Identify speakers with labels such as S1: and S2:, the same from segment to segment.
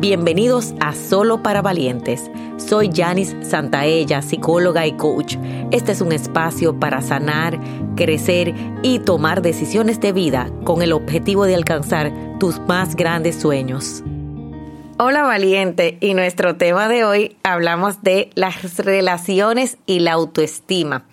S1: Bienvenidos a Solo para Valientes. Soy Janice Santaella, psicóloga y coach. Este es un espacio para sanar, crecer y tomar decisiones de vida con el objetivo de alcanzar tus más grandes sueños. Hola valiente y nuestro tema de hoy hablamos de las relaciones y la autoestima.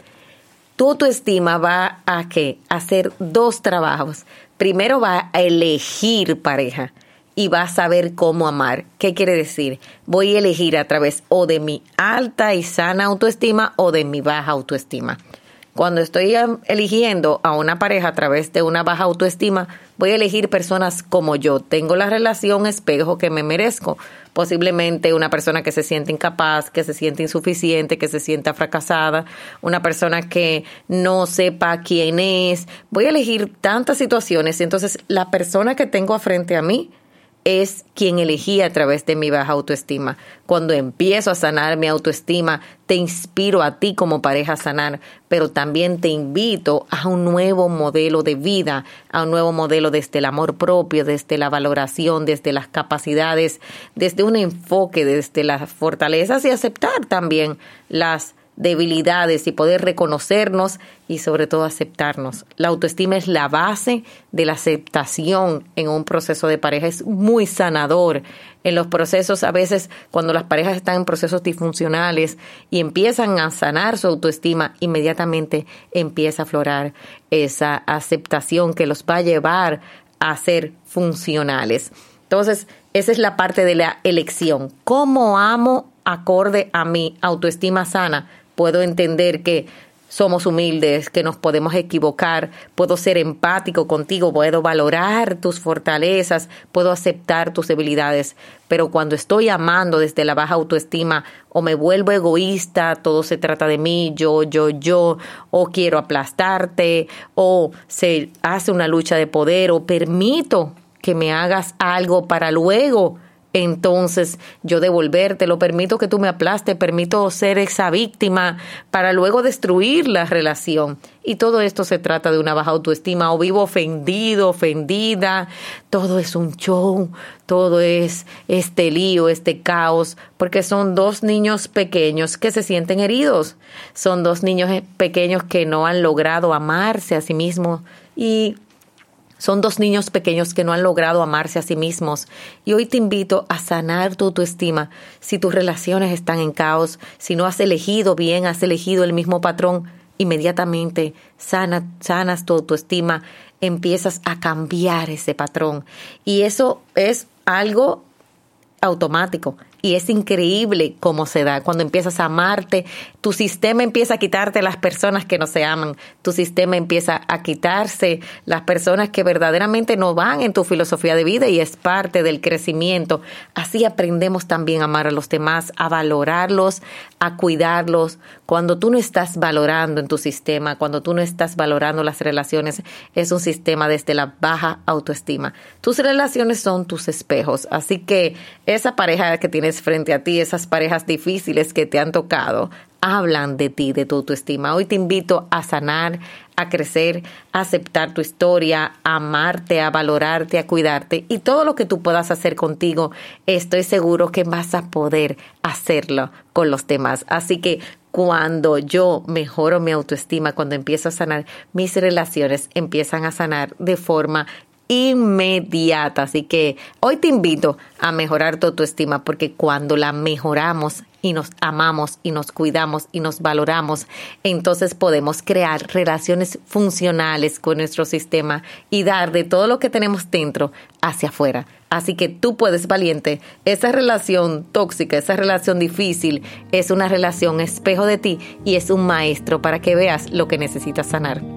S1: Tu autoestima va a qué? hacer dos trabajos. Primero va a elegir pareja y va a saber cómo amar. ¿Qué quiere decir? Voy a elegir a través o de mi alta y sana autoestima o de mi baja autoestima. Cuando estoy eligiendo a una pareja a través de una baja autoestima, voy a elegir personas como yo. Tengo la relación espejo que me merezco. Posiblemente una persona que se siente incapaz, que se siente insuficiente, que se sienta fracasada, una persona que no sepa quién es. Voy a elegir tantas situaciones y entonces la persona que tengo frente a mí es quien elegí a través de mi baja autoestima. Cuando empiezo a sanar mi autoestima, te inspiro a ti como pareja a sanar, pero también te invito a un nuevo modelo de vida, a un nuevo modelo desde el amor propio, desde la valoración, desde las capacidades, desde un enfoque, desde las fortalezas y aceptar también las debilidades y poder reconocernos y sobre todo aceptarnos. La autoestima es la base de la aceptación en un proceso de pareja, es muy sanador. En los procesos, a veces cuando las parejas están en procesos disfuncionales y empiezan a sanar su autoestima, inmediatamente empieza a aflorar esa aceptación que los va a llevar a ser funcionales. Entonces, esa es la parte de la elección. ¿Cómo amo acorde a mi autoestima sana? Puedo entender que somos humildes, que nos podemos equivocar, puedo ser empático contigo, puedo valorar tus fortalezas, puedo aceptar tus debilidades, pero cuando estoy amando desde la baja autoestima o me vuelvo egoísta, todo se trata de mí, yo, yo, yo, o quiero aplastarte, o se hace una lucha de poder, o permito que me hagas algo para luego entonces yo devolverte, lo permito que tú me aplaste, permito ser esa víctima para luego destruir la relación. Y todo esto se trata de una baja autoestima o vivo ofendido, ofendida, todo es un show, todo es este lío, este caos, porque son dos niños pequeños que se sienten heridos, son dos niños pequeños que no han logrado amarse a sí mismos y son dos niños pequeños que no han logrado amarse a sí mismos y hoy te invito a sanar tu autoestima. Si tus relaciones están en caos, si no has elegido bien, has elegido el mismo patrón, inmediatamente sana, sanas tu autoestima, empiezas a cambiar ese patrón. Y eso es algo automático. Y es increíble cómo se da. Cuando empiezas a amarte, tu sistema empieza a quitarte las personas que no se aman. Tu sistema empieza a quitarse las personas que verdaderamente no van en tu filosofía de vida y es parte del crecimiento. Así aprendemos también a amar a los demás, a valorarlos, a cuidarlos. Cuando tú no estás valorando en tu sistema, cuando tú no estás valorando las relaciones, es un sistema desde la baja autoestima. Tus relaciones son tus espejos. Así que esa pareja que frente a ti, esas parejas difíciles que te han tocado, hablan de ti, de tu autoestima. Hoy te invito a sanar, a crecer, a aceptar tu historia, a amarte, a valorarte, a cuidarte y todo lo que tú puedas hacer contigo, estoy seguro que vas a poder hacerlo con los demás. Así que cuando yo mejoro mi autoestima, cuando empiezo a sanar, mis relaciones empiezan a sanar de forma inmediata. Así que hoy te invito a mejorar tu autoestima porque cuando la mejoramos y nos amamos y nos cuidamos y nos valoramos, entonces podemos crear relaciones funcionales con nuestro sistema y dar de todo lo que tenemos dentro hacia afuera. Así que tú puedes, valiente, esa relación tóxica, esa relación difícil, es una relación espejo de ti y es un maestro para que veas lo que necesitas sanar.